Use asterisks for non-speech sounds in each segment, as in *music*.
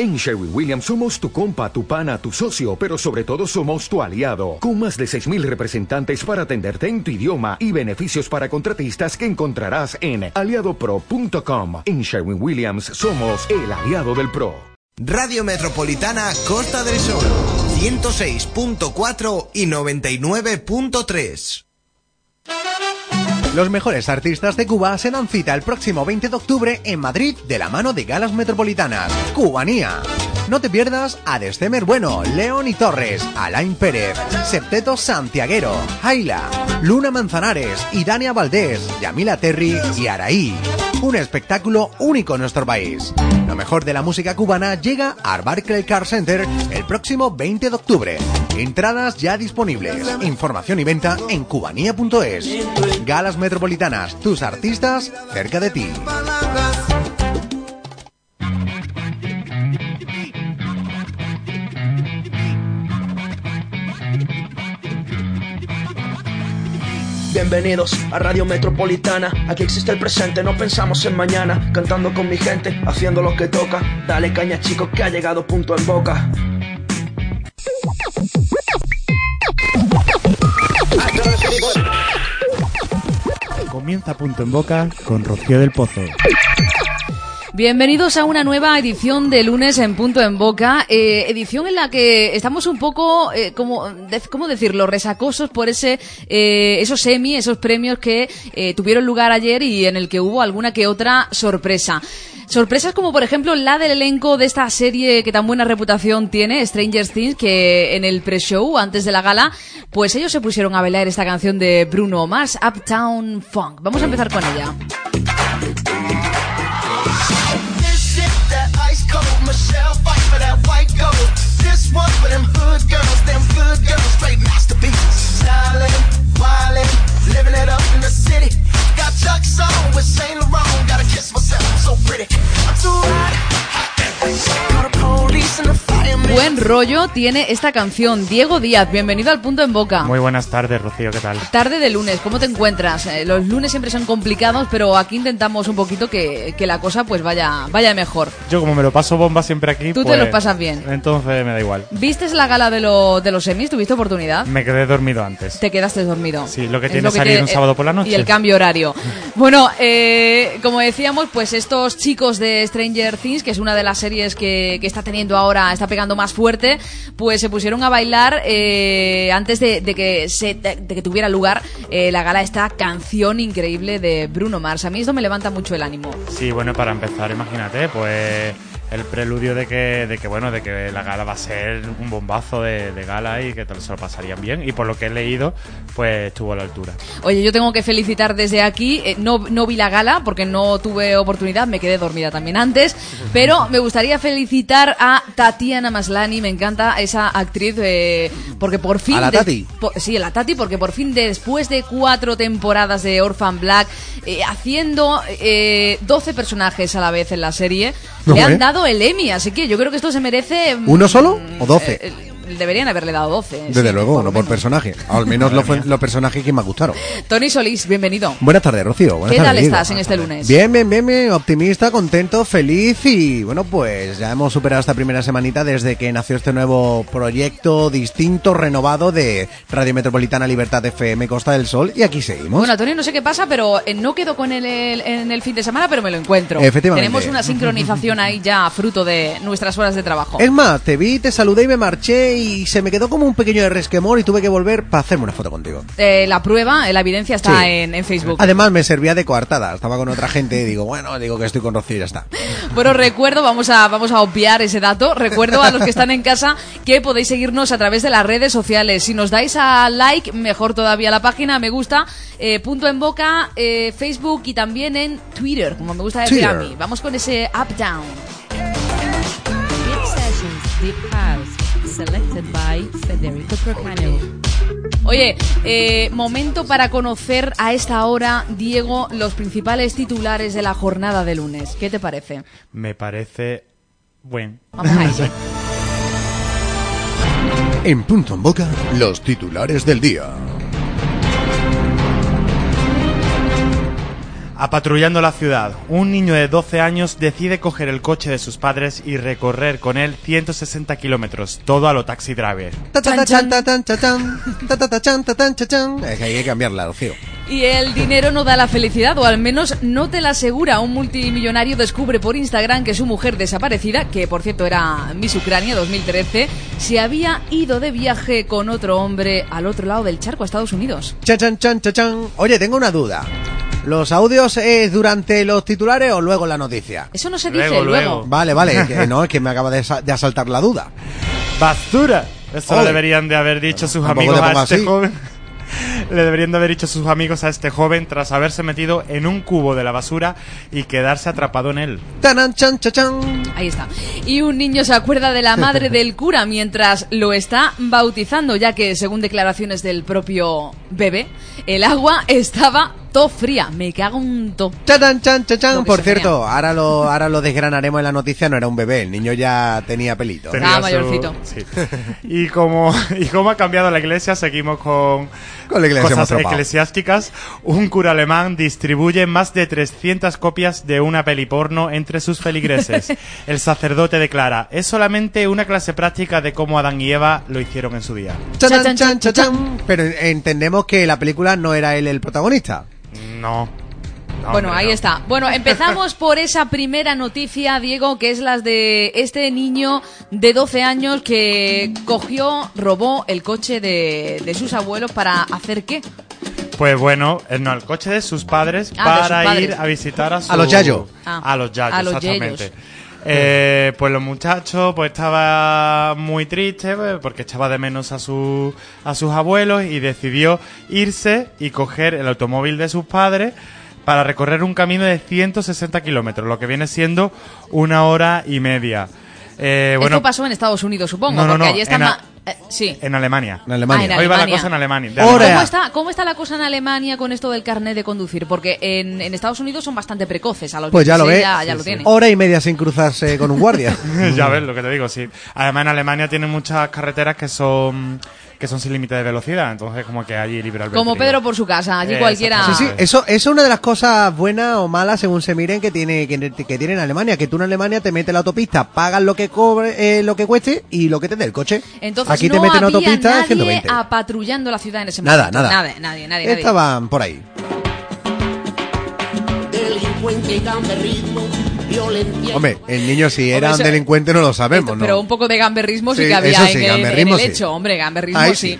En Sherwin Williams somos tu compa, tu pana, tu socio, pero sobre todo somos tu aliado, con más de 6.000 representantes para atenderte en tu idioma y beneficios para contratistas que encontrarás en aliadopro.com. En Sherwin Williams somos el aliado del PRO. Radio Metropolitana Costa del Sol, 106.4 y 99.3. Los mejores artistas de Cuba se dan cita el próximo 20 de octubre en Madrid de la mano de Galas Metropolitanas. Cubanía. No te pierdas a Destemer Bueno, León y Torres, Alain Pérez, Septeto Santiaguero, Jaila, Luna Manzanares, Idania Valdés, Yamila Terry y Araí. Un espectáculo único en nuestro país. Lo mejor de la música cubana llega al Barclay Car Center el próximo 20 de octubre. Entradas ya disponibles. Información y venta en cubanía.es. Galas Metropolitanas, tus artistas cerca de ti. Bienvenidos a Radio Metropolitana, aquí existe el presente, no pensamos en mañana, cantando con mi gente, haciendo lo que toca, dale caña chicos que ha llegado punto en boca. Comienza punto en boca con Rocío del Pozo. Bienvenidos a una nueva edición de lunes en Punto en Boca, eh, edición en la que estamos un poco, eh, como, ¿cómo decirlo?, resacosos por ese, eh, esos semi, esos premios que tuvieron lugar ayer y en el que hubo alguna que otra sorpresa. Sorpresas como por ejemplo la del elenco de esta serie que tan buena reputación tiene, Stranger Things, que en el pre-show, antes de la gala, pues ellos se pusieron a bailar esta canción de Bruno Mars, Uptown Funk. Vamos a empezar con ella. Hood girls, them good girls, straight masterpieces. Stylin', wildin', living it up in the city. Got Chuck's on with Saint Laurent, gotta kiss myself, I'm so pretty. I'm too hot. Buen rollo tiene esta canción. Diego Díaz, bienvenido al punto en boca. Muy buenas tardes, Rocío, ¿qué tal? Tarde de lunes, ¿cómo te encuentras? Eh, los lunes siempre son complicados, pero aquí intentamos un poquito que, que la cosa pues vaya, vaya mejor. Yo como me lo paso bomba siempre aquí, Tú te pues, los pasas bien. Entonces me da igual. ¿Vistes la gala de, lo- de los semis? ¿Tuviste oportunidad? Me quedé dormido antes. Te quedaste dormido. Sí, lo que Es tiene salir un sábado por la noche. Y el cambio horario. *laughs* Bueno, eh, como decíamos, pues estos chicos de Stranger Things, que es una de las series que, que está teniendo ahora, está pegando más fuerte, pues se pusieron a bailar eh, antes de, que se, de, de que tuviera lugar eh, la gala esta canción increíble de Bruno Mars. A mí esto me levanta mucho el ánimo. Sí, bueno, para empezar, imagínate, pues el preludio de que, de que bueno, de que la gala va a ser un bombazo de, de gala y que te- se lo pasarían bien. Y por lo que he leído, pues estuvo a la altura. Oye, yo tengo que felicitar desde aquí. eh, no, no vi la gala porque no tuve oportunidad, me quedé dormida también antes. *laughs* Pero me gustaría felicitar a Tatiana Maslani. Me encanta esa actriz eh, porque por fin. ¿A la Tati? po- sí, a la Tati, porque por fin, después de cuatro temporadas de Orphan Black, eh, haciendo eh, 12 personajes a la vez en la serie, No, le han ¿eh? dado el Emmy. Así que yo creo que esto se merece. mm, ¿Uno solo o 12? eh, eh, deberían haberle dado 12. Desde sí, luego, por no por personaje. Al menos los, personajes que me gustaron. Tony Solís, bienvenido. Buenas tardes, Rocío. Buenas ¿Qué tal tardes, estás en este lunes? Bien, bien, bien, bien, optimista, contento, feliz y bueno, pues ya hemos superado esta primera semanita desde que nació este nuevo proyecto distinto, renovado de Radio Metropolitana Libertad FM Costa del Sol y aquí seguimos. Bueno, Antonio, no sé qué pasa, pero eh, no quedo con él en el fin de semana, pero me lo encuentro. Efectivamente. Tenemos una *laughs* sincronización ahí ya fruto de nuestras horas de trabajo. Es más, te vi, te saludé y me marché y se me quedó como un pequeño de resquemor y tuve que volver para hacerme una foto contigo. Eh, la prueba, eh, la evidencia está Sí. en, en Facebook. Además me servía de coartada, estaba con otra gente y digo, bueno, digo que estoy con Rocío y ya está. Bueno, recuerdo, vamos a, vamos a obviar ese dato. Recuerdo a los que están en casa que podéis seguirnos a través de las redes sociales. Si nos dais a like, mejor todavía la página, me gusta, eh, punto en boca, eh, Facebook y también en Twitter, como me gusta decir a Twitter. mí. Vamos con ese up down. Deep Sessions, Deep House, selected by Federico Procano. Oye, eh, momento para conocer a esta hora, Diego, los principales titulares de la jornada de lunes. ¿Qué te parece? Me parece buen. Vamos a *laughs* ello. En punto en boca, los titulares del día. Apatrullando la ciudad, un niño de 12 años decide coger el coche de sus padres y recorrer con él 160 kilómetros, todo a lo taxi driver. Es que hay que cambiarla, Rocío. Y el dinero no da la felicidad, o al menos no te la asegura. Un multimillonario descubre por Instagram que su mujer desaparecida, que por cierto era Miss Ucrania 2013, se había ido de viaje con otro hombre al otro lado del charco a Estados Unidos. Chan, chan, chan, chan. Oye, tengo una duda. ¿Los audios es durante los titulares o luego la noticia? Eso no se dice Luego, luego. luego. Vale, vale, *laughs* que no, es que me acaba de, de asaltar la duda. ¡Basura! Eso lo deberían de haber dicho sus amigos a este así. joven. *laughs* Le deberían de haber dicho sus amigos a este joven tras haberse metido en un cubo de la basura y quedarse atrapado en él. Tanan, chan, chan, chan. Ahí está. Y un niño se acuerda de la madre *laughs* del cura mientras lo está bautizando, ya que, según declaraciones del propio bebé, el agua estaba to fría. Me cago un to. Chan, chan, chan, chan. Lo que Por cierto, ahora lo, ahora lo desgranaremos en la noticia. No era un bebé, el niño ya tenía pelito. Tenía Ah, mayorcito. sí. Y como *laughs* y como ha cambiado la iglesia, seguimos con, Con la iglesia cosas eclesiásticas. Un cura alemán distribuye más de 300 copias de una peli porno entre sus feligreses. *laughs* El sacerdote declara, es solamente una clase práctica de cómo Adán y Eva lo hicieron en su día. Chan, Chan, chan, chan, chan, chan, chan. Pero entendemos que la película no era él el protagonista. No. No, Bueno, hombre, ahí no. está. Bueno, *laughs* empezamos por esa primera noticia, Diego, que es las de este niño de 12 años que cogió, robó el coche de, de sus abuelos para hacer qué. Pues bueno, eh, no, el coche de sus padres Ah, de sus para padres. ir a visitar a su... A los Yayo. Ah, a los Yayo, a los exactamente. Yayos. Eh, pues los muchachos pues estaba muy triste pues, porque echaba de menos a, su, a sus abuelos y decidió irse y coger el automóvil de sus padres para recorrer un camino de 160 kilómetros, lo que viene siendo una hora y media. Eh, bueno, Esto pasó en Estados Unidos, supongo, No, no, porque no, allí está en eh, sí. en Alemania. En Alemania. Ah, en Hoy va la cosa en Alemania. ¿Cómo está, ¿Cómo está la cosa en Alemania con esto del carnet de conducir? Porque en, en Estados Unidos son bastante precoces. A los Pues ya lo 16 ve. Ya, ya lo tienen. Hora y media sin cruzarse con un guardia. *laughs* ya ves lo que te digo, sí. Además en Alemania tienen muchas carreteras que son que son sin límite de velocidad, entonces como que allí libre albedrío. Como Pedro por su casa, allí Eh, cualquiera. Sí, sí, eso, eso es una de las cosas buenas o malas según se miren que tiene que, que tiene en Alemania, que tú en Alemania te metes la autopista, pagas lo que cobre, eh, lo que cueste y lo que te dé el coche. Entonces Aquí no te meten en había autopista nadie 120. apatrullando la ciudad en ese Nada, momento. nada. Nadie, nadie, nadie. nadie. Estaban por ahí. delincuente y gamberrismo, violencia. Hombre, el niño si era Hombre, un eso- delincuente no lo sabemos, ¿no? Pero un poco de gamberrismo sí, Sí, que había eso sí, en, el, en sí. hecho, hombre, gamberrismo Ahí sí. sí.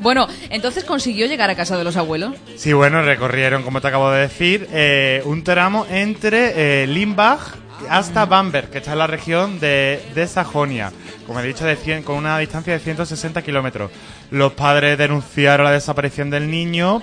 Bueno, entonces consiguió llegar a casa de los abuelos. Sí, bueno, recorrieron, como te acabo de decir, eh, un tramo entre eh, Limbach hasta Bamberg, que está en la región de, de Sajonia, como he dicho, de 100 con una distancia de 160 kilómetros. Los padres denunciaron la desaparición del niño,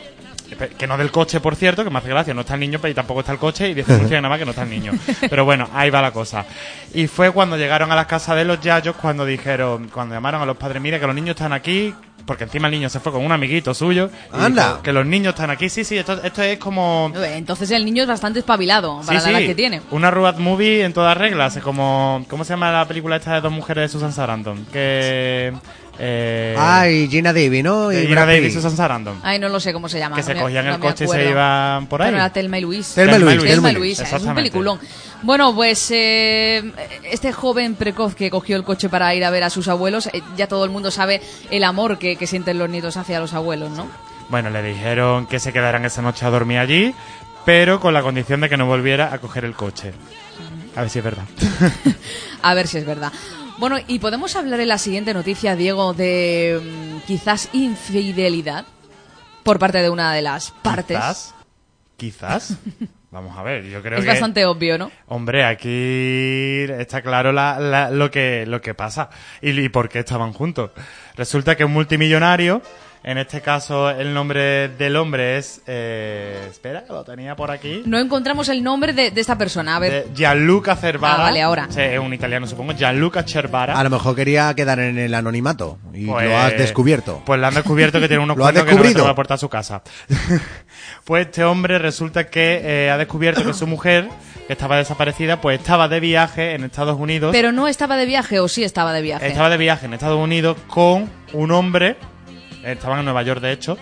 que no del coche, por cierto, que me hace gracia, no está el niño, pero tampoco está el coche, y denuncian nada más que no está el niño. *laughs* Pero bueno, ahí va la cosa. Y fue cuando llegaron a la casa de los Yayos, cuando dijeron, cuando llamaron a los padres, mire que los niños están aquí, porque encima el niño se fue con un amiguito suyo. y Anda. dijo que los niños están aquí, sí, sí, esto, esto es como... Entonces el niño es bastante espabilado para Sí, la edad sí, que tiene. Una road movie en todas reglas. Es como. ¿Cómo se llama la película esta de dos mujeres de Susan Sarandon? Que. Eh, Ay, Gina Davis, ¿no? Y Gina Davis y. Susan Sarandon. Ay, no lo sé cómo se llama. que no se me- cogían no el coche y se iban por ahí. Bueno, era Telma y Luis. Telma y Luis, Telma y y Luis, es un peliculón. Bueno, pues eh, este joven precoz que cogió el coche para ir a ver a sus abuelos, eh, ya todo el mundo sabe el amor que, que sienten los nietos hacia los abuelos, ¿no? Bueno, le dijeron que se quedaran esa noche a dormir allí, pero con la condición de que no volviera a coger el coche. A ver si es verdad. *laughs* A ver si es verdad. Bueno, y podemos hablar en la siguiente noticia, Diego, de mm, quizás infidelidad por parte de una de las partes. Quizás. Quizás. *laughs* Vamos a ver, yo creo Es que. bastante obvio, ¿no? Hombre, aquí está claro la- la- lo, que, lo que pasa y, y por qué estaban juntos. Resulta que un multimillonario, en este caso el nombre del hombre es... eh, espera, que lo tenía por aquí. No encontramos el nombre de, de esta persona. A ver, de Gianluca Cervara. Ah, vale, ahora. Sí, es un italiano, supongo. Gianluca Cervara. A lo mejor quería quedar en el anonimato y Pues- lo has descubierto. Pues lo han descubierto que tiene unos *laughs* cuernos que no le la puerta a su casa. *laughs* pues este hombre resulta que eh, ha descubierto que su mujer, que estaba desaparecida, pues estaba de viaje en Estados Unidos. pero no estaba de viaje o sí estaba de viaje. Estaba de viaje en Estados Unidos con un hombre, estaban en Nueva York de hecho,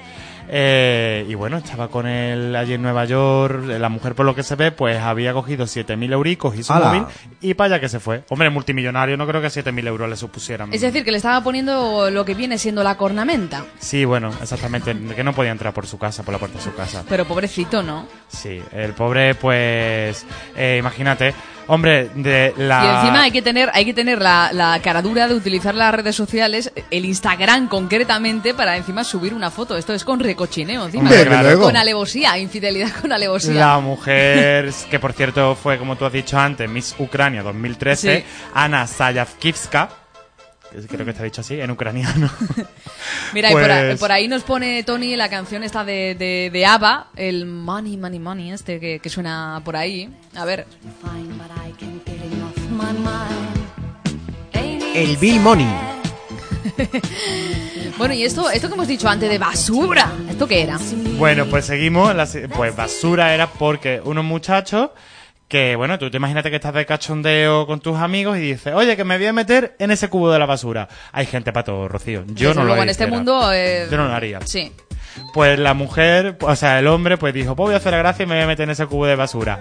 Eh, y bueno, estaba con él allí en Nueva York. La mujer, por lo que se ve, pues había cogido 7.000 euricos y su ¡Hala! móvil y para allá que se fue. Hombre, multimillonario, no creo que 7.000 euros le supusieran. Es decir, que le estaba poniendo lo que viene siendo la cornamenta. Sí, bueno, exactamente. Que no podía entrar por su casa, por la puerta de su casa. Pero pobrecito, ¿no? Sí, el pobre, pues, eh, imagínate, hombre, de la... Y encima hay que tener, hay que tener la, la caradura de utilizar las redes sociales, el Instagram concretamente, para encima subir una foto. Esto es con recochineo encima. Hombre, luego. Con alevosía, infidelidad con alevosía. La mujer, que por cierto fue, como tú has dicho antes, Miss Ucrania 2013, Sí. Ana Sayavkivska, creo que está dicho así, en ucraniano. *laughs* Mira, y por, ahí, Pues- por ahí nos pone Tony la canción esta de, de, de ABBA, el Money, Money, Money, este que, que suena por ahí. A ver. El Bill Money. *laughs* Bueno, y esto, esto que hemos dicho antes de basura, ¿esto qué era? Bueno, pues seguimos. pues basura era porque unos muchachos que, bueno, tú te imagínate que estás de cachondeo con tus amigos y dices, oye, que me voy a meter en ese cubo de la basura. Hay gente para todo, Rocío. Yo Desde no lo luego, en este mundo... eh, Yo no lo haría. Sí. Pues la mujer, o sea, el hombre, pues dijo, pues voy a hacer la gracia y me voy a meter en ese cubo de basura.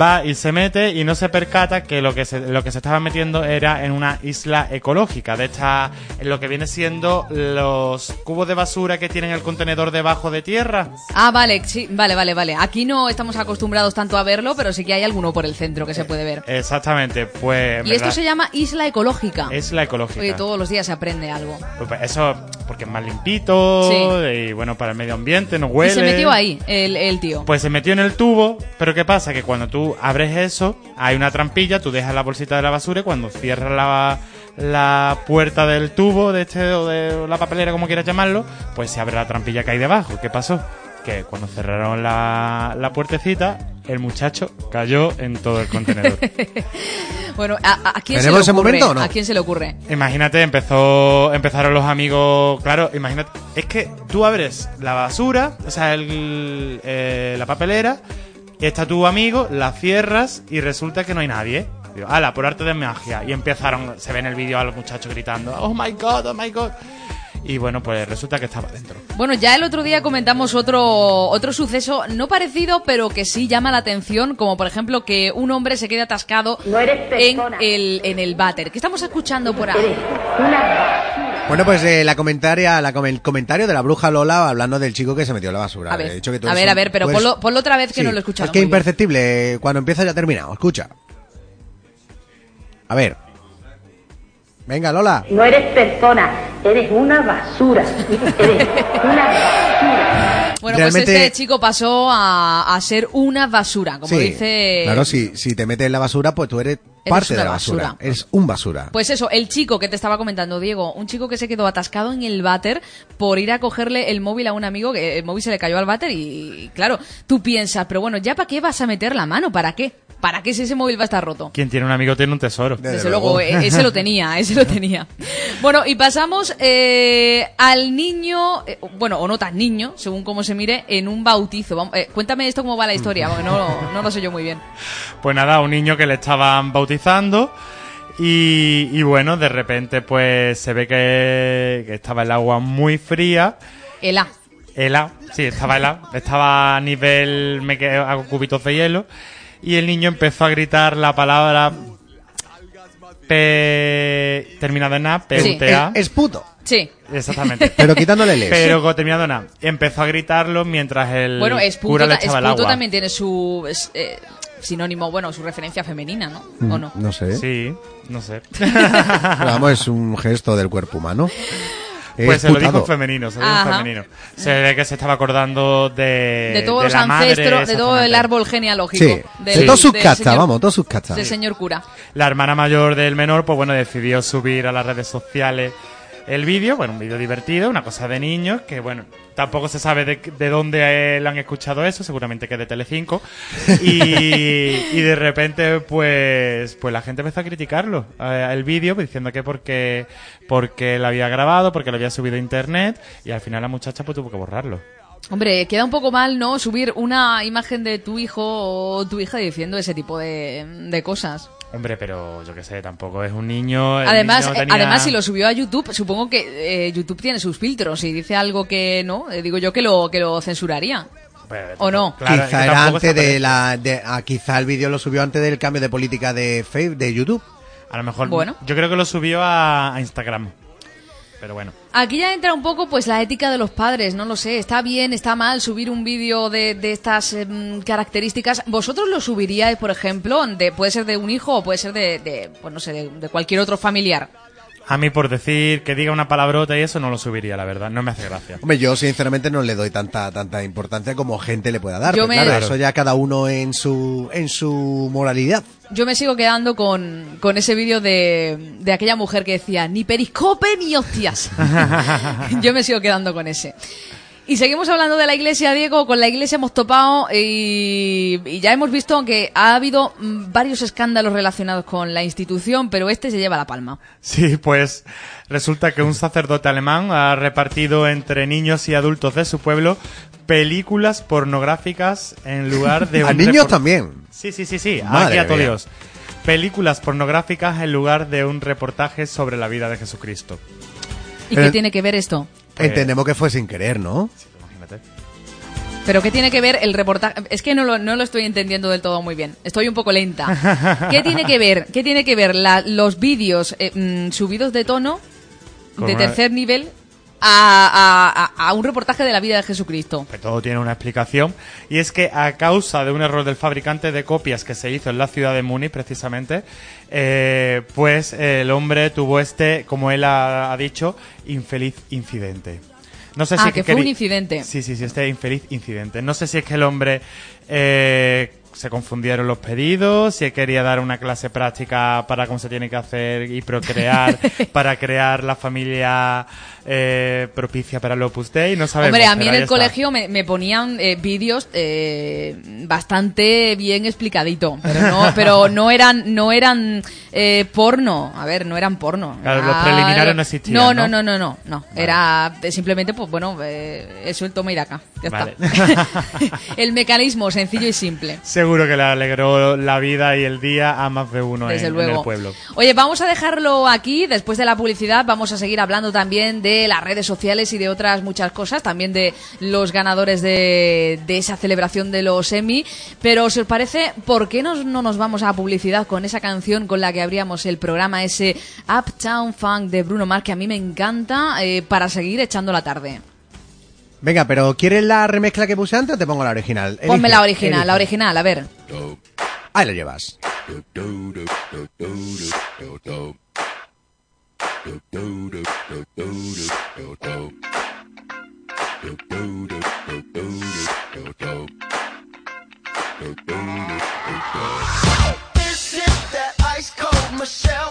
Va y se mete y no se percata que lo que se, lo que se estaba metiendo era en una isla ecológica. De esta, en lo que viene siendo los cubos de basura que tienen el contenedor debajo de tierra. Ah, vale, sí, vale, vale, vale. Aquí no estamos acostumbrados tanto a verlo, pero sí que hay alguno por el centro que se puede ver. Exactamente, pues... Y esto se llama Isla Ecológica. Es la ecológica. Oye, todos los días se aprende algo. Pues Eso porque es más limpito Sí. y bueno, para el medio ambiente, no huele. Y se metió ahí, el, el tío. Pues se metió en el tubo, pero ¿qué pasa? Que cuando tú abres eso, hay una trampilla, tú dejas la bolsita de la basura y cuando cierras la, la puerta del tubo, de este o de la papelera, como quieras llamarlo, pues se abre la trampilla que hay debajo. ¿Qué pasó? Que cuando cerraron la, la puertecita, el muchacho cayó en todo el contenedor. *laughs* Bueno, ¿a, a- quién se le ¿Tenemos ese ocurre? momento o no? ¿A quién se le ocurre? Imagínate, empezó, empezaron los amigos, claro, imagínate, es que tú abres la basura, o sea, el, eh, la papelera, está tu amigo, la cierras y resulta que no hay nadie. Digo, ala, por arte de magia. Y empezaron, se ve en el vídeo a los muchachos gritando, oh my god, oh my god. Y bueno, pues resulta que estaba dentro. Bueno, ya el otro día comentamos otro, otro suceso no parecido, pero que sí llama la atención, como por ejemplo que un hombre se quede atascado en el, en el váter. ¿Qué estamos escuchando por ahí? Bueno, pues eh, la comentaria, la com- el comentario de la bruja Lola hablando del chico que se metió en la basura. A ver, He dicho que tú a ver, a un- ver, pero eres- ponlo, ponlo otra vez que Sí, no lo he escuchado. Es que bien. imperceptible, eh, cuando empieza ya ha terminado. Escucha. A ver. Venga, Lola. No eres persona, eres una basura. *laughs* Eres una basura. Bueno, Realmente- pues este chico pasó a, a ser una basura, como Sí, dice... Claro, si, si te metes en la basura, pues tú eres parte una de la basura. basura. Eres un basura. Pues eso, el chico que te estaba comentando, Diego, un chico que se quedó atascado en el váter por ir a cogerle el móvil a un amigo, que el móvil se le cayó al váter y, claro, tú piensas, pero bueno, ¿ya para qué vas a meter la mano? ¿Para qué? ¿Para qué si ese móvil va a estar roto? Quien tiene un amigo tiene un tesoro. Desde, luego, eh, ese lo *laughs* tenía, ese lo tenía. Bueno, y pasamos eh, al niño, eh, bueno, o no tan niño, según cómo se mire, en un bautizo. Vamos, eh, cuéntame esto cómo va la historia, porque no, no lo sé yo muy bien. Pues nada, un niño que le estaban bautizando y, y bueno, de repente pues se ve que, que estaba el agua muy fría. Ela. Hela, sí, estaba helada, estaba a nivel, me que- hago cubitos de hielo y el niño empezó a gritar la palabra P terminado en A, P Sí. Es, es puto. Sí. Exactamente. *laughs* Pero quitándole el. Pero terminado en A. Empezó a gritarlo mientras el Bueno, es cura punto, le echaba el es punto agua. también tiene su es, eh, sinónimo, bueno, su referencia femenina, ¿no? ¿O no? Mm, No sé. Sí, no sé. *laughs* Pero vamos, es un gesto del cuerpo humano. Es Pues se lo dijo femenino, se lo dijo femenino. Se ve que se estaba acordando de, de todos los la madre, ancestros, de todo el árbol genealógico. Sí, del- de todas sus señor- vamos, todas sus cachas. Del señor cura. La hermana mayor del menor, pues bueno, decidió subir a las redes sociales el vídeo, bueno, un vídeo divertido, una cosa de niños, que bueno, tampoco se sabe de, de dónde eh, le han escuchado eso, seguramente que de Telecinco, *laughs* y, y de repente pues pues la gente empezó a criticarlo, eh, el vídeo, diciendo que porque, porque lo había grabado, porque lo había subido a internet, y al final la muchacha pues tuvo que borrarlo. Hombre, queda un poco mal, ¿no? Subir una imagen de tu hijo o tu hija diciendo ese tipo de, de cosas. Hombre, pero yo qué sé, tampoco es un niño. el Además, niño eh, tenía- además, si lo subió a YouTube, supongo que eh, YouTube tiene sus filtros. Si dice algo que no, eh, digo yo que lo, que lo censuraría. ¿O no? Claro, quizá era antes de la. De, ah, quizá el vídeo lo subió antes del cambio de política de Facebook, de YouTube. A lo mejor. Bueno. Yo creo que lo subió a, a Instagram. Aquí ya entra un poco pues la ética de los padres, no lo sé, está bien, está mal subir un vídeo de, estas em, características. ¿Vosotros lo subiríais, por ejemplo, de, puede ser de un hijo o puede ser de, pues no sé, de cualquier otro familiar? A mí, por decir que diga una palabrota y eso, no lo subiría, la verdad. No me hace gracia. Hombre, yo sinceramente no le doy tanta tanta importancia como gente le pueda dar. Yo me- Claro. eso ya cada uno en su en su moralidad. Yo me sigo quedando con, con ese vídeo de, de aquella mujer que decía, ni periscope ni hostias. *laughs* *laughs* Yo me sigo quedando con ese. Y seguimos hablando de la iglesia, Diego. Con la iglesia hemos topado y, y ya hemos visto que ha habido mm, varios escándalos relacionados con la institución, pero este se lleva la palma. Sí, pues resulta que un sacerdote alemán ha repartido entre niños y adultos de su pueblo películas pornográficas en lugar de *laughs* A un niños también. Sí, sí, sí, sí. Madre aquí a todo mía. Dios. Películas pornográficas en lugar de un reportaje sobre la vida de Jesucristo. ¿Y qué tiene que ver esto? Pues- Entendemos que fue sin querer, ¿no? Imagínate. ¿Pero qué tiene que ver el reportaje? Es que no lo, no lo estoy entendiendo del todo muy bien. Estoy un poco lenta. ¿Qué tiene que ver? ¿Qué tiene que ver la- los vídeos eh, mm, subidos de tono, Con de una- tercer nivel, a, a- a- un reportaje de la vida de Jesucristo? que todo tiene una explicación, y es que a causa de un error del fabricante de copias que se hizo en la ciudad de Múnich, precisamente, eh, pues el hombre tuvo este, como él ha, ha dicho, infeliz incidente. No sé Ah, si que es fue un incidente. Sí, sí, sí, este infeliz incidente. No sé si es que el hombre eh, se confundieron los pedidos, si quería dar una clase práctica para cómo se tiene que hacer y procrear, *laughs* para crear la familia eh, propicia para el Opus Dei, no sabemos. Hombre, a mí en el colegio me, me ponían eh, vídeos eh, bastante bien explicadito, pero no, *laughs* pero no eran, no eran eh, porno. A ver, no eran porno. Claro, los preliminares no existían, No, ¿no? no, no, no, no. no. Era eh, simplemente, pues bueno, eh, eso el toma y daca. Ya Vale. está. *laughs* el mecanismo sencillo y simple. Seguro que le alegró la vida y el día a más de uno Desde en, el pueblo. Oye, vamos a dejarlo aquí. Después de la publicidad, vamos a seguir hablando también de las redes sociales y de otras muchas cosas. También de los ganadores de, de esa celebración de los Emmy. Pero, si os parece, ¿por qué nos- no nos vamos a publicidad con esa canción con la que abríamos el programa, ese Uptown Funk de Bruno Mars, que a mí me encanta, eh, para seguir echando la tarde? Venga, pero ¿quieres la remezcla que puse antes o te pongo la original? Ponme Elige, la original, la original, a ver. Ahí la llevas. This is that ice cold Michelle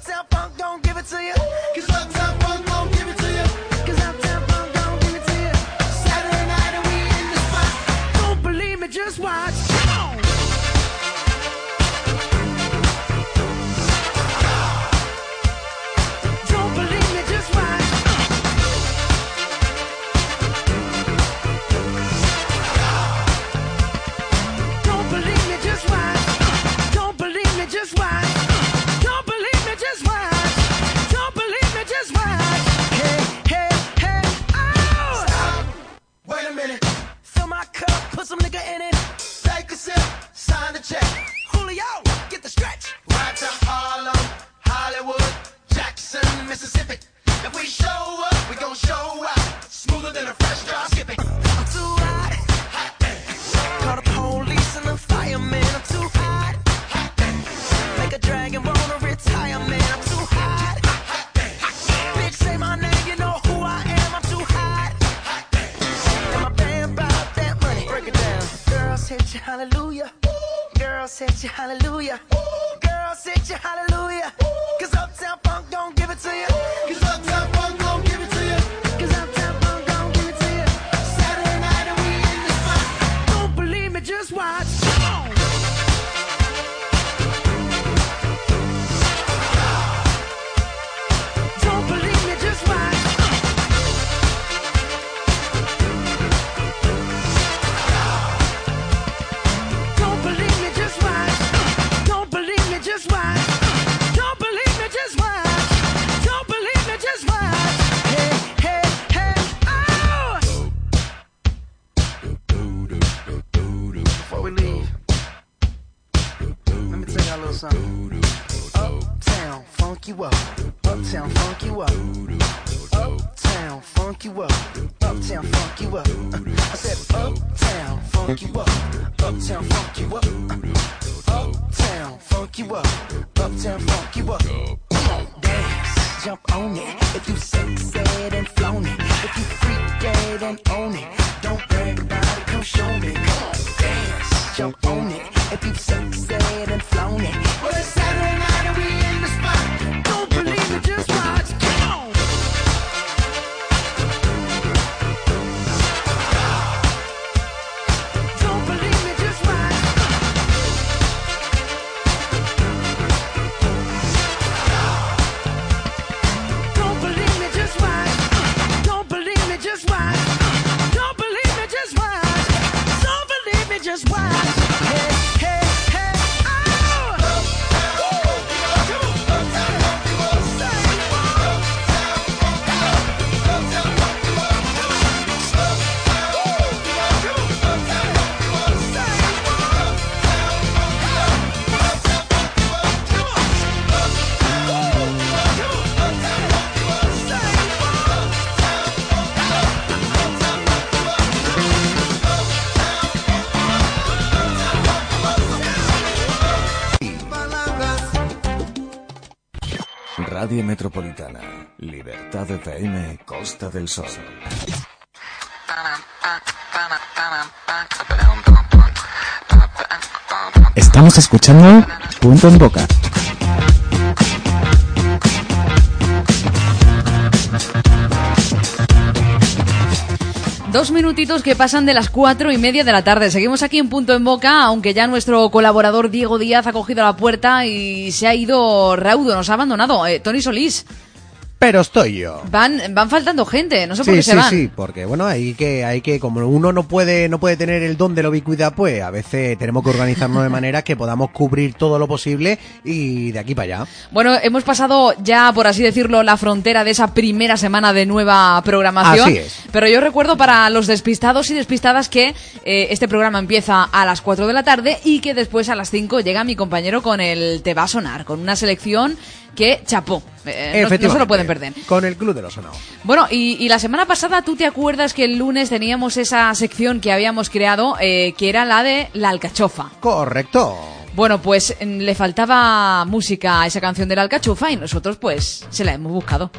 Metropolitana, Libertad FM, Costa del Sol. Estamos escuchando Punto en Boca. Dos minutitos que pasan de las cuatro y media de la tarde. Seguimos aquí en Punto en Boca, aunque ya nuestro colaborador Diego Díaz ha cogido la puerta y se ha ido raudo, nos ha abandonado. Eh, Tony Solís, Pero estoy yo. van, van faltando gente, no sé por Sí, qué sí, se van. sí, porque bueno, hay que, hay que, como uno no puede, no puede tener el don de la ubicuidad, pues a veces tenemos que organizarnos de manera que podamos cubrir todo lo posible y de aquí para allá. Bueno, hemos pasado ya, por así decirlo, la frontera de esa primera semana de nueva programación. Así es. Pero yo recuerdo para los despistados y despistadas que eh, este programa empieza a las 4 de la tarde y que después a las 5 llega mi compañero con el Te va a sonar, con una selección que chapó. Eh, no- no, se lo pueden perder. Con el Club de los Sonados. Bueno, y, y la semana pasada, ¿tú te acuerdas que el lunes teníamos esa sección que habíamos creado, eh, que era la de la alcachofa? Correcto. Bueno, pues mm, le faltaba música a esa canción de la alcachofa y nosotros pues se la hemos buscado.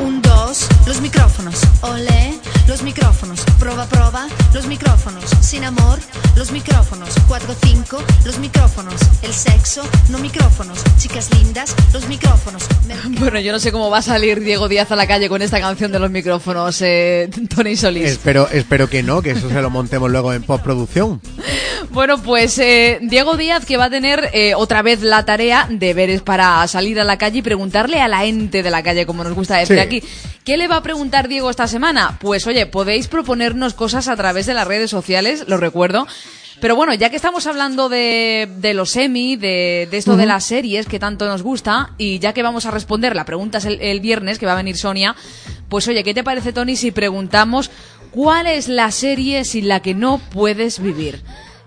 Un, dos, los micrófonos. Olé, los micrófonos. Proba, proba, los micrófonos. Sin amor, los micrófonos. Cuatro, cinco, los micrófonos. El sexo, no micrófonos. Chicas lindas, los micrófonos. *laughs* Bueno, yo no sé cómo va a salir Diego Díaz a la calle con esta canción de los micrófonos, eh, *laughs* Tony Solís. Espero, espero que no, que eso se lo montemos luego en postproducción. *laughs* Bueno, pues eh, Diego Díaz que va a tener eh, otra vez la tarea, deberes para salir a la calle y preguntarle a la ente de la calle, como nos gusta decir Sí. aquí. ¿Qué le va a preguntar Diego esta semana? Pues oye, podéis proponernos cosas a través de las redes sociales, lo recuerdo. Pero bueno, ya que estamos hablando de, de los Emmy, de, de esto de las series que tanto nos gusta, y ya que vamos a responder la pregunta es el, el viernes, que va a venir Sonia, pues oye, ¿qué te parece, Tony, si preguntamos cuál es la serie sin la que no puedes vivir?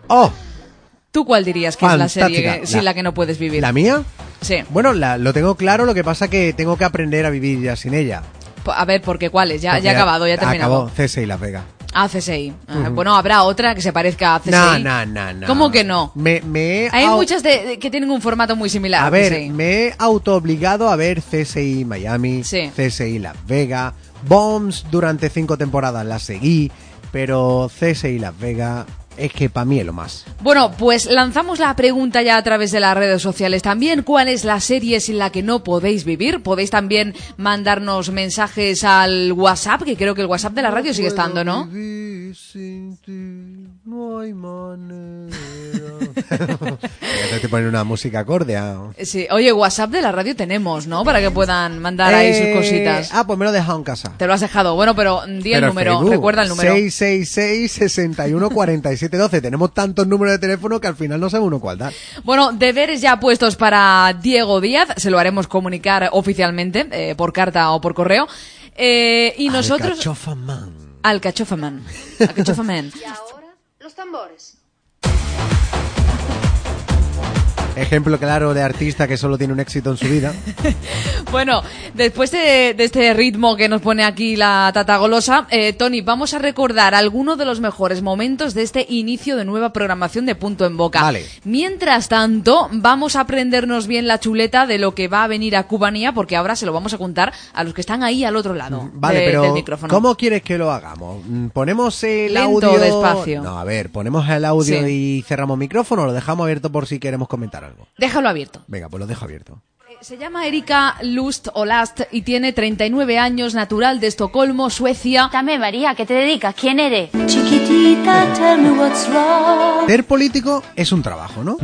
¡Oh! ¿Tú cuál dirías que es la serie sin la que no puedes vivir? ¿La mía? Sí. Bueno, la- lo tengo claro, lo que pasa que tengo que aprender a vivir ya sin ella. A ver, porque cuál es? Ya, ya ha acabado, ya ha terminado. Acabó, y Las Vegas. A CSI. Ah. Bueno, habrá otra que se parezca a CSI. No, no, no, no. ¿Cómo que no? Me, Hay au- muchas de, de- que tienen un formato muy similar. A ver, CSI. me he autoobligado a ver CSI Miami, Sí. CSI Las Vegas, Bombs durante cinco temporadas la seguí, pero CSI Las Vegas es que para mí es lo más. Bueno, pues lanzamos la pregunta ya a través de las redes sociales también. ¿Cuál es la serie sin la que no podéis vivir? Podéis también mandarnos mensajes al WhatsApp, que creo que el WhatsApp de la radio sigue estando, ¿no? No hay manera. *laughs* Te ponen una música acorde. Sí. Oye, WhatsApp de la radio tenemos, ¿no? Para que puedan mandar ahí sus Eh, cositas. Ah, pues me lo he dejado en casa. Te lo has dejado. Bueno, pero di el número. Facebook, Recuerda el número. 666 61 47 12. Tenemos tantos números de teléfono que al final no sabemos uno cuál dar. Bueno, deberes ya puestos para Diego Díaz. Se lo haremos comunicar oficialmente, eh, por carta o por correo. Eh, y nosotros... Alcachofaman. Alcachofaman. Alcachofaman. *laughs* Los tambores. Ejemplo claro de artista que solo tiene un éxito en su vida. *laughs* Bueno, después de, de este ritmo que nos pone aquí la Tata Golosa, eh, Tony, vamos a recordar algunos de los mejores momentos de este inicio de nueva programación de Punto en Boca. Vale. Mientras tanto, vamos a aprendernos bien la chuleta de lo que va a venir a Cubanía, porque ahora se lo vamos a contar a los que están ahí al otro lado Vale, de- pero del micrófono. ¿cómo quieres que lo hagamos? Mm, ¿Ponemos el Lento, audio? despacio. No, a ver, ponemos el audio Sí. y cerramos micrófono o lo dejamos abierto por si queremos comentar algo. Déjalo abierto. Venga, pues lo dejo abierto. Se llama Erika Lust o Last y tiene 39 años, natural de Estocolmo, Suecia. Dame, María, ¿qué te dedicas? ¿Quién eres? Chiquitita, tell me what's wrong. Ser político es un trabajo, ¿no?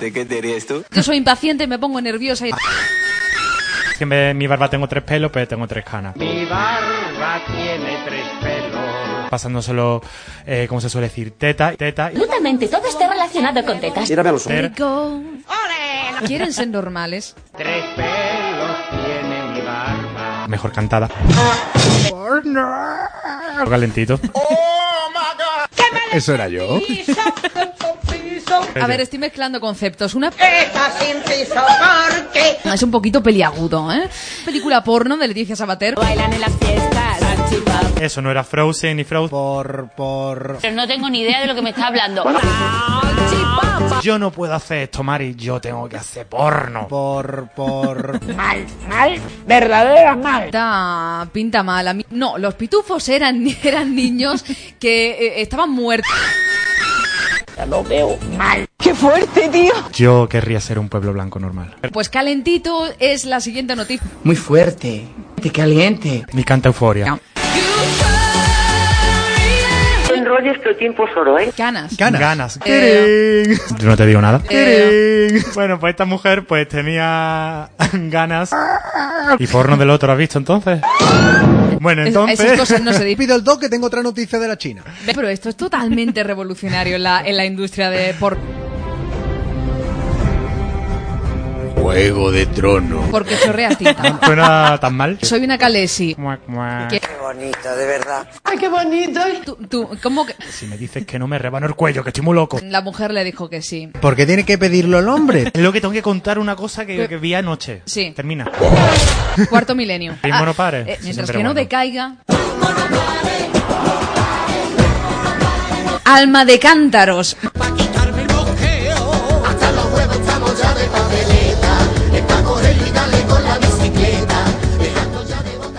¿De qué te ríes tú? Yo soy impaciente, me pongo nerviosa y... Que en vez de mi barba tengo tres pelos, pero tengo tres canas. Mi barba tiene tres pelos. Pasándoselo, eh, como se suele decir, teta, teta. Absolutamente todo está relacionado con tetas. Mírame a los ojos. ¿Quieren ser normales? Tres pelos tiene mi barba. Mejor cantada. Calentito. Eso era yo. A ver, estoy mezclando conceptos. Una Está sin piso porque es un poquito peliagudo, ¿eh? Película porno de Leticia Sabater. Bailan en las fiestas. Eso no era Frozen ni Frozen. Por, por... Pero no tengo ni idea de lo que me está hablando. Yo no puedo hacer esto, Mari. Yo tengo que hacer porno. Por, por... *laughs* mal, mal, verdadera mal. Pinta, pinta mal. A mí- No, los pitufos eran, *laughs* eran niños que eh, estaban muertos. Lo veo mal. ¡Qué fuerte, tío! Yo querría ser un pueblo blanco normal. Pues calentito es la siguiente noticia. Muy fuerte. Qué caliente. Mi canta euforia. No enrolles que el tiempo es oro, ¿eh? Ganas. Ganas. Ganas. Eh, *laughs* Yo no te digo nada. Eh. *laughs* Bueno, pues esta mujer pues tenía ganas. ¿Y porno del otro has visto entonces? Bueno, es- entonces... esas cosas no se. *laughs* Pido el toque, tengo otra noticia de la China. Pero esto es totalmente revolucionario en la, en la industria de por Juego de trono. porque chorreas tinta. *laughs* Suena tan mal. Soy una calesi. ¿Qué? bonito, de verdad. ¡Ay, qué bonito! Tú, tú, ¿Cómo que? Si me dices que no me rebano el cuello, que estoy muy loco. La mujer le dijo que sí. ¿Por qué tiene que pedirlo el hombre? Es lo que tengo que contar una cosa que, que vi anoche. Sí. Termina. Cuarto milenio. *laughs* Ritmo no pare. eh, mientras que no bueno. decaiga. Alma de cántaros.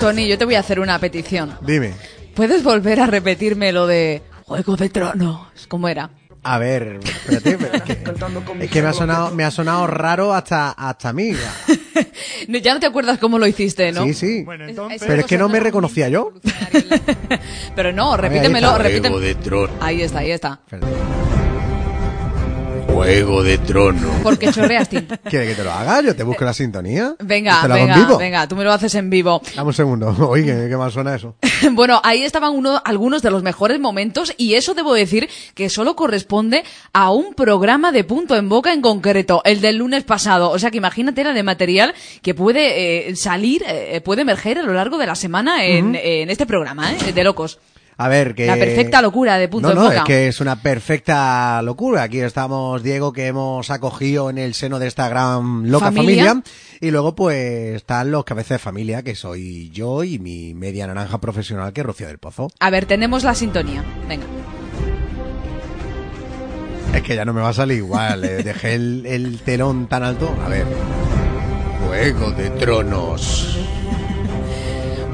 Tony, yo te voy a hacer una petición. Dime. ¿Puedes volver a repetirme lo de Juego de Tronos? ¿Cómo era? A ver, espérate, es que, *laughs* es que me ha sonado, me ha sonado raro hasta, hasta a mí. *laughs* Ya no te acuerdas cómo lo hiciste, ¿no? Sí, sí. Bueno, entonces... Pero es que no me reconocía yo. *laughs* Pero no, repítemelo, está. repíteme. de trono. Ahí está, ahí está. Juego de trono. Porque chorreas *laughs* tinta. ¿Quieres que te lo haga? Yo te busco la sintonía. Venga, ¿Te hago en venga, vivo? venga, tú me lo haces en vivo. Dame un segundo. *laughs* Oye, ¿qué, qué mal suena eso? *laughs* Bueno, ahí estaban uno, algunos de los mejores momentos y eso debo decir que solo corresponde a un programa de punto en boca en concreto, el del lunes pasado. O sea que imagínate la de material que puede eh, salir, eh, puede emerger a lo largo de la semana en, en este programa, ¿eh? De locos. A ver, que... La perfecta locura de Punto no, en no, es que es una perfecta locura. Aquí estamos, Diego, que hemos acogido en el seno de esta gran loca Familia. familia. Y luego, pues, están los cabezas de familia, que soy yo y mi media naranja profesional, que es Rocío del Pozo. A ver, tenemos la sintonía. Venga. Es que ya no me va a salir igual. eh, Dejé el, el telón tan alto. A ver. Juego de Tronos.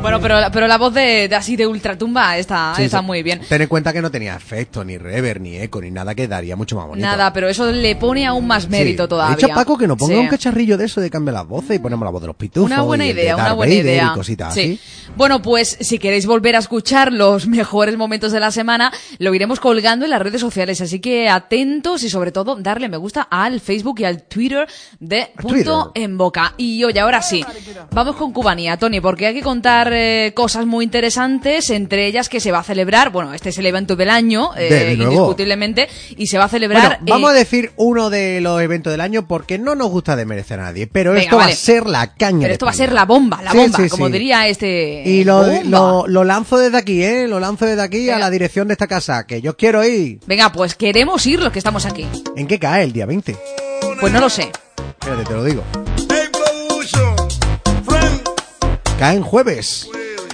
Bueno, pero, pero la voz de, de así de ultratumba está, Sí, está sí. muy bien. Ten en cuenta que no tenía efecto, ni rever, ni eco, ni nada que daría mucho más bonito. Nada, pero eso le pone aún más mérito Sí. todavía. He dicho Paco que nos ponga un cacharrillo de eso de cambiar las voces y ponemos la voz de los pitufos. Una buena y el de idea, una buena Vader idea. Y cositas Sí. así. Bueno, pues si queréis volver a escuchar los mejores momentos de la semana, lo iremos colgando en las redes sociales. Así que atentos y sobre todo darle me gusta al Facebook y al Twitter de Punto en Boca. Y oye, ahora sí, vamos con Cubanía, Tony, porque hay que contar eh, cosas muy interesantes, entre ellas que se va a celebrar, bueno, este es el evento del año, eh, indiscutiblemente, y se va a celebrar... Bueno, vamos eh, a decir uno de los eventos del año porque no nos gusta desmerecer a nadie, pero Venga, esto va a ser la caña. Pero de esto va a ser la bomba, la Sí, bomba, sí, como sí. diría este... Y lo, lo, lo lanzo desde aquí, ¿eh? Lo lanzo desde aquí a la dirección de esta casa, que yo quiero ir. Venga, pues queremos ir los que estamos aquí. ¿En qué cae el día 20? Pues no lo sé. Espérate, te lo digo. Cae en jueves.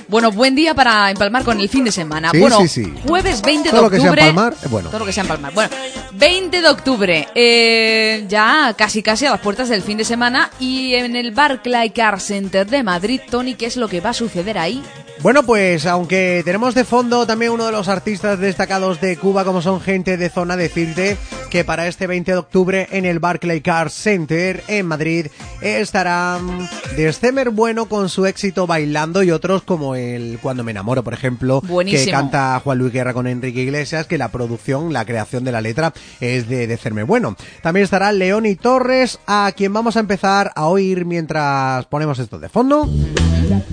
Bueno, buen día para empalmar con el fin de semana. Sí, bueno, sí, sí. jueves 20 Todo de lo que sea octubre. empalmar es bueno. Todo lo que sea empalmar. Bueno, 20 de octubre. eh, ya casi casi a las puertas del fin de semana. Y en el Barclay Car Center de Madrid, Tony, ¿qué es lo que va a suceder ahí? Bueno, pues aunque tenemos de fondo también uno de los artistas destacados de Cuba, como son gente de zona, decirte que para este 20 de octubre en el Barclay Car Center en Madrid estarán Descemer Bueno con su éxito Bailando y otros como el Cuando me enamoro, por ejemplo, Buenísimo. que canta Juan Luis Guerra con Enrique Iglesias, que la producción, la creación de la letra es de Descemer Bueno. También estará León y Torres, a quien vamos a empezar a oír mientras ponemos esto de fondo.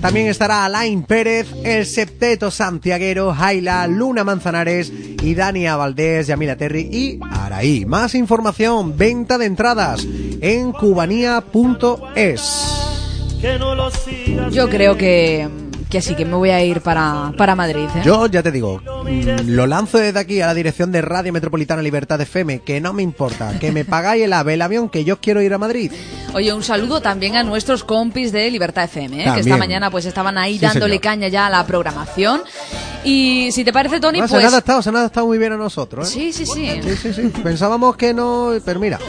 También estará Alain Pérez, el septeto santiaguero, Jaila, Luna Manzanares y Dania Valdés, Yamila Terry y Araí. Más información, venta de entradas en cubanía.es. Yo creo que, que sí, que me voy a ir para, para Madrid. ¿eh? Yo ya te digo, mm, lo lanzo desde aquí a la dirección de Radio Metropolitana Libertad FM, que no me importa, que me pagáis el ave, el avión, que yo quiero ir a Madrid. Oye, un saludo también a nuestros compis de Libertad FM, ¿eh? que esta mañana pues estaban ahí Sí, dándole señor. caña ya a la programación. Y si te parece, Tony, No, se pues... han adaptado, se han adaptado muy bien a nosotros. ¿eh? Sí, sí, sí. Sí, sí, sí. Pensábamos que no, pero mira.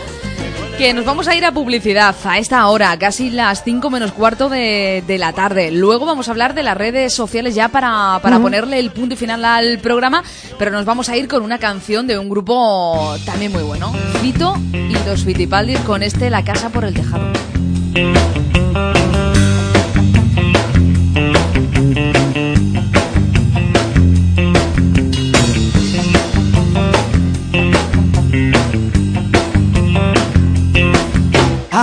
Que nos vamos a ir a publicidad a esta hora, casi las 5 menos cuarto de, de la tarde. Luego vamos a hablar de las redes sociales ya para, para ponerle el punto y final al programa, pero nos vamos a ir con una canción de un grupo también muy bueno, Fito y los Fitipaldis con este La Casa por el Tejado.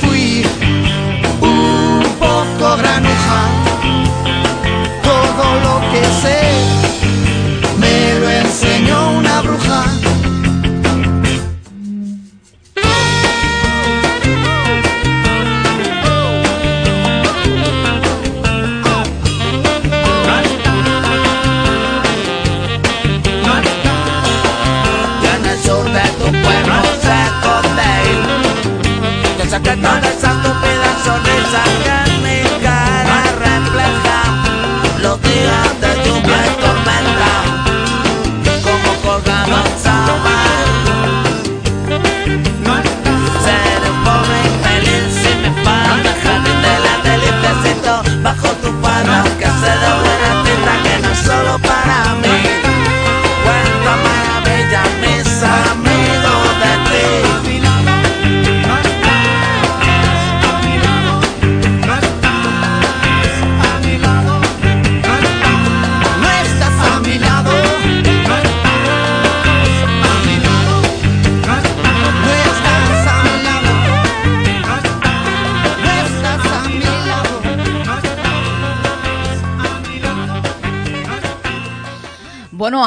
Fui un poco granuja. Todo lo que sé El secreto de esa estúpida sonrisa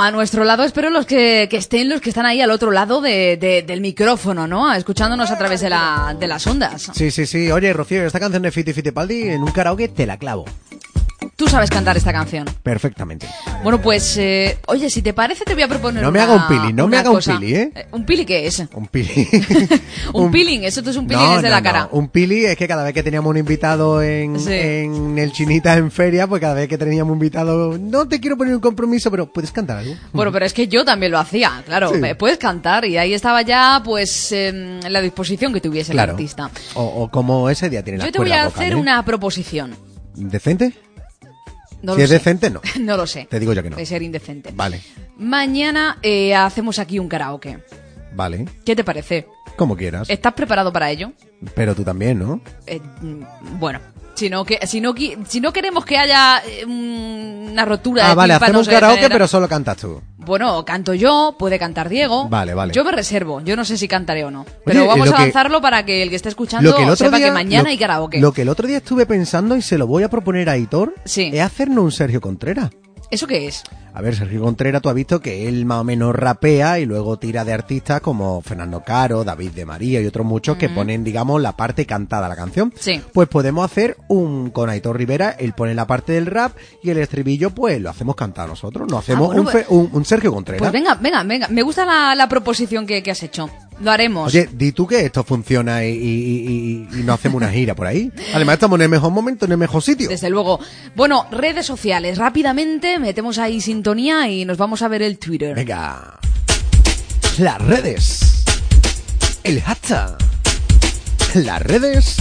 a nuestro lado espero los que, que estén los que están ahí al otro lado de- de- del micrófono, ¿no? Escuchándonos a través de, la, de las ondas. Sí, sí, sí. Oye, Rocío, esta canción de Fiti Fitipaldi en un karaoke te la clavo. Tú sabes cantar esta canción. Perfectamente. Bueno, pues, eh, oye, si te parece, te voy a proponer No me una- haga un pili, no me haga un pili, ¿eh? ¿Un pili qué es? Un pili. *laughs* Un, peeling, eso es un peeling No, es de no, la no. cara. Un pili es que cada vez que teníamos un invitado en, Sí. en el Chinita en feria, pues cada vez que teníamos un invitado, no te quiero poner un compromiso, pero puedes cantar algo. Bueno, pero es que yo también lo hacía, claro. Sí. me- Puedes cantar y ahí estaba ya, pues, em, la disposición que tuviese Claro. el artista. O, o como ese día tiene la Yo te voy a hacer una proposición. ¿Decente? No si es sé. decente, no. *laughs* No lo sé. Te digo yo que no. De ser indecente. Vale, Mañana eh, hacemos aquí un karaoke. vale. ¿Qué te parece? Como quieras. ¿Estás preparado para ello? Pero tú también, ¿no? Eh, mm, bueno, si no, que, si, no, si no queremos que haya eh, una rotura Ah, de vale, hacemos karaoke, pero solo cantas tú. Bueno, canto yo, puede cantar Diego. Vale, vale. Yo me reservo, yo no sé si cantaré o no. Pero Oye, vamos a que- lanzarlo para que el que esté escuchando que sepa día, que mañana lo- hay karaoke. Lo que el otro día estuve pensando y se lo voy a proponer a Hitor Sí. es hacernos un Sergio Contreras. ¿Eso qué es? A ver, Sergio Contreras, tú has visto que él más o menos rapea y luego tira de artistas como Fernando Caro, David de María y otros muchos que ponen, digamos, la parte cantada de la canción. Sí. Pues podemos hacer un con Aitor Rivera, él pone la parte del rap y el estribillo, pues lo hacemos cantar nosotros. Nos hacemos bueno, un, pues- un- un Sergio Contreras. Pues venga, venga, venga. Me gusta la, la proposición que, que has hecho. Lo haremos. Oye, di tú que esto funciona y, y, y- y- y nos hacemos una gira por ahí. Además, estamos en el mejor momento, en el mejor sitio. Desde luego. Bueno, redes sociales. Rápidamente metemos ahí sintonía y nos vamos a ver el Twitter. Venga. Las redes. El hashtag. Las redes.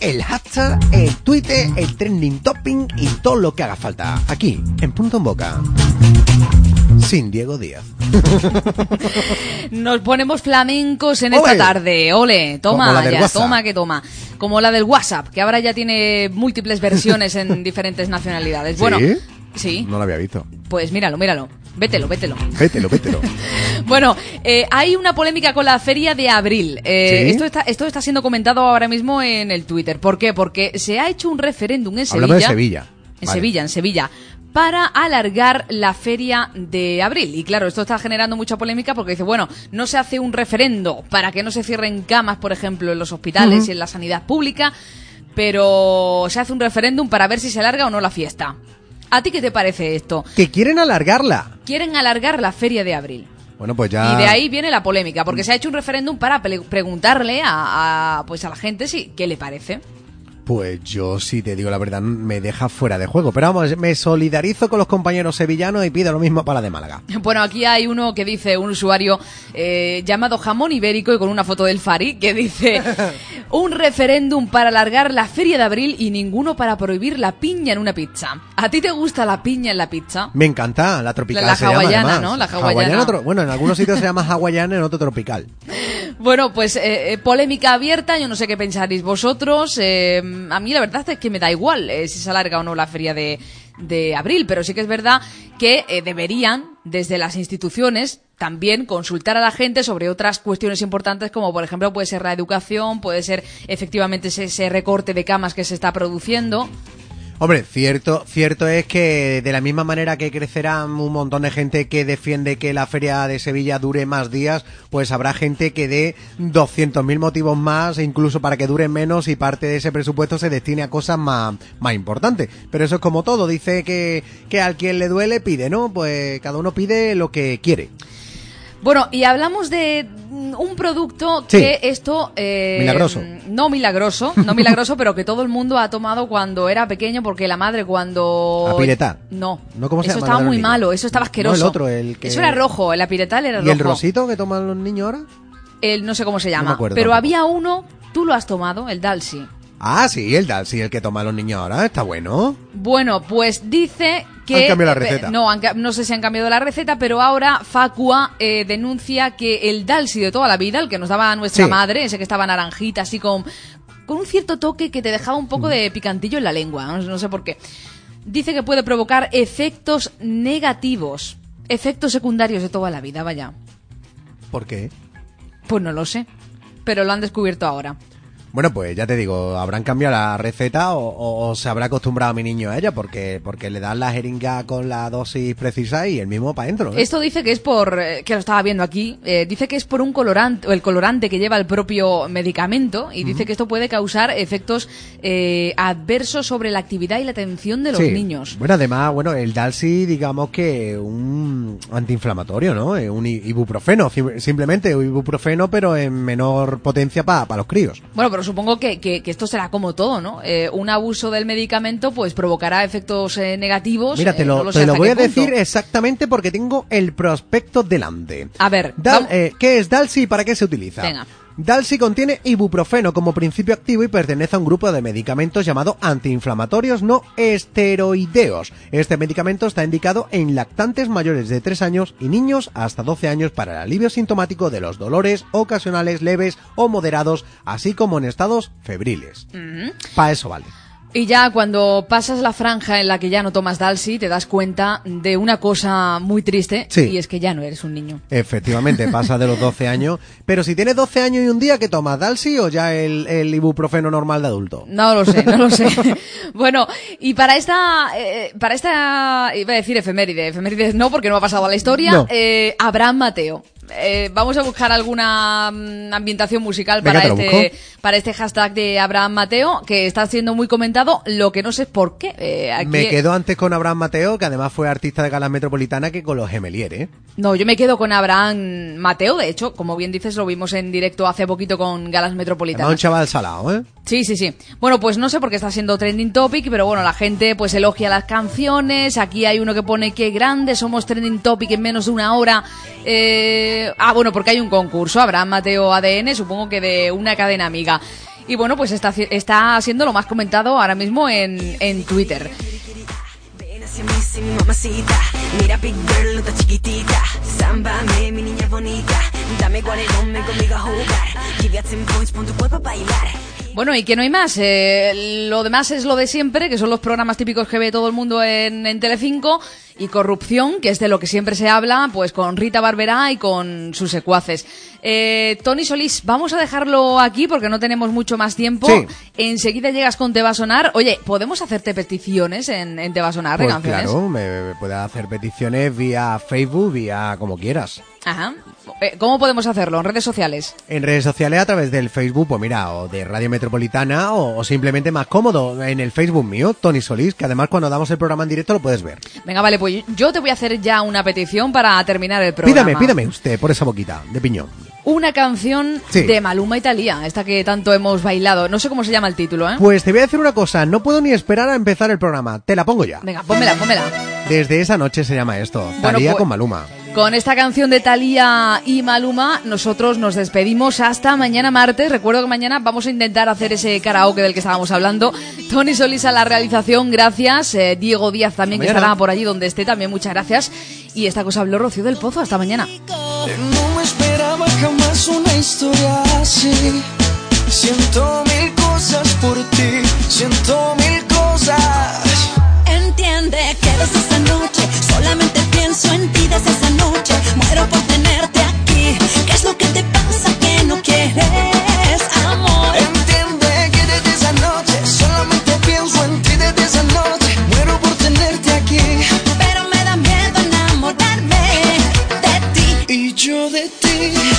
El hashtag, el Twitter, el trending topping y todo lo que haga falta. Aquí, en Punto en Boca. Sin Diego Díaz. *laughs* Nos ponemos flamencos en ¡Ole! esta tarde. Ole, toma, ya, WhatsApp. toma que toma. Como la del WhatsApp, que ahora ya tiene múltiples versiones en *laughs* diferentes nacionalidades. Bueno, ¿Sí? sí, No lo había visto. pues míralo, míralo. Vételo, vételo. Vételo, vételo. *laughs* Bueno, eh, hay una polémica con la feria de abril. Eh, ¿Sí? esto, está, esto está siendo comentado ahora mismo en el Twitter. ¿Por qué? Porque se ha hecho un referéndum en Sevilla. Hablamos de Sevilla. En Vale. Sevilla, en Sevilla. Para alargar la feria de abril. Y claro, esto está generando mucha polémica porque dice, bueno, no se hace un referendo para que no se cierren camas, por ejemplo, en los hospitales y en la sanidad pública. pero se hace un referéndum para ver si se alarga o no la fiesta. ¿A ti qué te parece esto? Que quieren alargarla. Quieren alargar la feria de abril. Bueno, pues ya. Y de ahí viene la polémica, porque se ha hecho un referéndum para pre- preguntarle a, a, pues a la gente si qué le parece. Pues yo, si te digo la verdad, me deja fuera de juego. Pero vamos, me solidarizo con los compañeros sevillanos y pido lo mismo para la de Málaga. Bueno, aquí hay uno que dice, un usuario eh, llamado Jamón Ibérico y con una foto del Fari, que dice, *laughs* un referéndum para alargar la feria de abril y ninguno para prohibir la piña en una pizza. ¿A ti te gusta la piña en la pizza? Me encanta, la tropical La se llama, hawaiana. ¿no? La hawaiana. bueno, en algunos sitios se llama hawaiana, en otro tropical. *laughs* Bueno, pues eh, eh, polémica abierta, yo no sé qué pensaréis vosotros. eh, a mí la verdad es que me da igual eh, si se alarga o no la feria de, de abril, pero sí que es verdad que eh, deberían, desde las instituciones, también consultar a la gente sobre otras cuestiones importantes, como por ejemplo puede ser la educación, puede ser efectivamente ese, ese recorte de camas que se está produciendo. Hombre, cierto, cierto es que de la misma manera que crecerá un montón de gente que defiende que la feria de Sevilla dure más días, pues habrá gente que dé 200.000 motivos más, e incluso para que dure menos y parte de ese presupuesto se destine a cosas más, más importantes. Pero eso es como todo, dice que, que al quien le duele pide, ¿no? Pues cada uno pide lo que quiere. Bueno, y hablamos de mm, un producto Sí. que esto... eh, Milagroso. No milagroso, no *laughs* milagroso, pero que todo el mundo ha tomado cuando era pequeño, porque la madre cuando... A piretar. No, ¿No cómo se eso llama? estaba muy niños. malo, eso estaba No, asqueroso. el otro, el que- Eso era rojo, el apiretal era ¿Y el rojo. rosito que toman los niños ahora? El no sé cómo se No llama, me acuerdo pero tampoco. había uno, tú lo has tomado, el Dalsi. Ah, sí, el Dalsi, el que toman los niños ahora, está bueno. Bueno, pues dice que... Han cambiado la eh, receta. No, han no sé si han cambiado la receta, pero ahora Facua eh, denuncia que el Dalsi de toda la vida, el que nos daba nuestra Sí. madre, ese que estaba naranjita, así con, con un cierto toque que te dejaba un Mm. poco de picantillo en la lengua, no, no sé por qué. Dice que puede provocar efectos negativos, efectos secundarios de toda la vida, vaya. ¿Por qué? Pues no lo sé, pero lo han descubierto ahora. Bueno, pues ya te digo, habrán cambiado la receta o, o- o se habrá acostumbrado mi niño a ella porque, porque le dan la jeringa con la dosis precisa y el mismo para adentro. ¿eh? Esto dice que es por, eh, que lo estaba viendo aquí, eh, dice que es por un colorante, o el colorante que lleva el propio medicamento, y dice que esto puede causar efectos eh, adversos sobre la actividad y la atención de los Sí. niños. Bueno, además, bueno, el Dalsi, digamos que un antiinflamatorio, ¿no? Un ibuprofeno, sim- simplemente un ibuprofeno, pero en menor potencia para los críos. Bueno, pero supongo que, que- que esto será como todo, ¿no? Eh, un abuso del medicamento pues provocará efectos eh, negativos. Mira, te eh, lo, no te lo voy a decir exactamente porque tengo el prospecto delante. A ver, Dal- eh, ¿qué es Dalsi y para qué se utiliza? Venga. Dalsi contiene ibuprofeno como principio activo y pertenece a un grupo de medicamentos llamado antiinflamatorios no esteroideos. Este medicamento está indicado en lactantes mayores de 3 años y niños hasta 12 años para el alivio sintomático de los dolores ocasionales leves o moderados, así como en estados febriles. Ujú. Para eso vale. Y ya cuando pasas la franja en la que ya no tomas Dalsi, te das cuenta de una cosa muy triste, Sí. y es que ya no eres un niño. Efectivamente, pasa de los 12 años. Pero si tienes 12 años y un día, ¿qué tomas? ¿Dalsi o ya el, el ibuprofeno normal de adulto? No lo sé, no lo sé. *laughs* bueno, y para esta, eh, para esta, iba a decir efeméride, efeméride no porque no ha pasado a la historia, No. eh, Abraham Mateo. Eh, vamos a buscar alguna mm, ambientación musical Venga, para este, para este hashtag de Abraham Mateo, que está siendo muy comentado, lo que no sé es por qué. Eh, aquí- Me quedo antes con Abraham Mateo, que además fue artista de galas metropolitana, que con los Gemelier, ¿eh? No, yo me quedo con Abraham Mateo, de hecho, como bien dices, lo vimos en directo hace poquito con Galas Además, Metropolitanas. un chaval salado, ¿eh? Sí, sí, sí. Bueno, pues no sé por qué está siendo trending topic, pero bueno, la gente pues elogia las canciones. Aquí hay uno que pone que grande, somos trending topic en menos de una hora. Eh, ah, bueno, porque hay un concurso, Abraham Mateo ADN, supongo que de una cadena amiga. Y bueno, pues está, está siendo lo más comentado ahora mismo en, en Twitter. Hacia mí, sí, mamacita. Mira, big girl, está chiquitita. Sámbame, mi niña bonita. Dame guaredón, ven conmigo a jugar. Give you 10 points, pon tu cuerpo a bailar. Bueno, y que no hay más. eh, lo demás es lo de siempre, que son los programas típicos que ve todo el mundo en, en Telecinco. Y corrupción, que es de lo que siempre se habla, pues con Rita Barberá y con sus secuaces. Eh, Tony Solís, vamos a dejarlo aquí porque no tenemos mucho más tiempo. Sí. Enseguida llegas con Te va a sonar. Oye, ¿podemos hacerte peticiones en, en Te va a sonar de Pues canciones? claro, me, me puedes hacer peticiones vía Facebook, vía como quieras. Ajá. Eh, ¿Cómo podemos hacerlo? ¿En redes sociales? En redes sociales a través del Facebook, pues mira, o de Radio Metropolitana, o, o simplemente más cómodo, en el Facebook mío, Tony Solís, que además cuando damos el programa en directo lo puedes ver. Venga, vale, pues yo te voy a hacer ya una petición para terminar el programa. Pídame, pídame usted por esa boquita de piñón. Una canción Sí. de Maluma Italia, esta que tanto hemos bailado. No sé cómo se llama el título, ¿eh? Pues te voy a decir una cosa, no puedo ni esperar a empezar el programa, te la pongo ya. Venga, pónmela, pónmela. Desde esa noche se llama esto, Talía pues- con Maluma. Con esta canción de Thalía y Maluma, nosotros nos despedimos hasta mañana martes. Recuerdo que mañana vamos a intentar hacer ese karaoke del que estábamos hablando. Tony Solís a la realización, gracias. Eh, Diego Díaz también, que estará por allí donde esté, también muchas gracias. Y esta cosa habló Rocío del Pozo. Hasta mañana. No me esperaba jamás una historia así. Siento mil cosas por ti entiende que desde esa noche solamente pienso en ti desde esa noche. Muero por tenerte aquí. ¿Qué es lo que te pasa que no quieres, amor? Entiende que desde esa noche solamente pienso en ti desde esa noche. Muero por tenerte aquí. Pero me da miedo enamorarme de ti y yo de ti.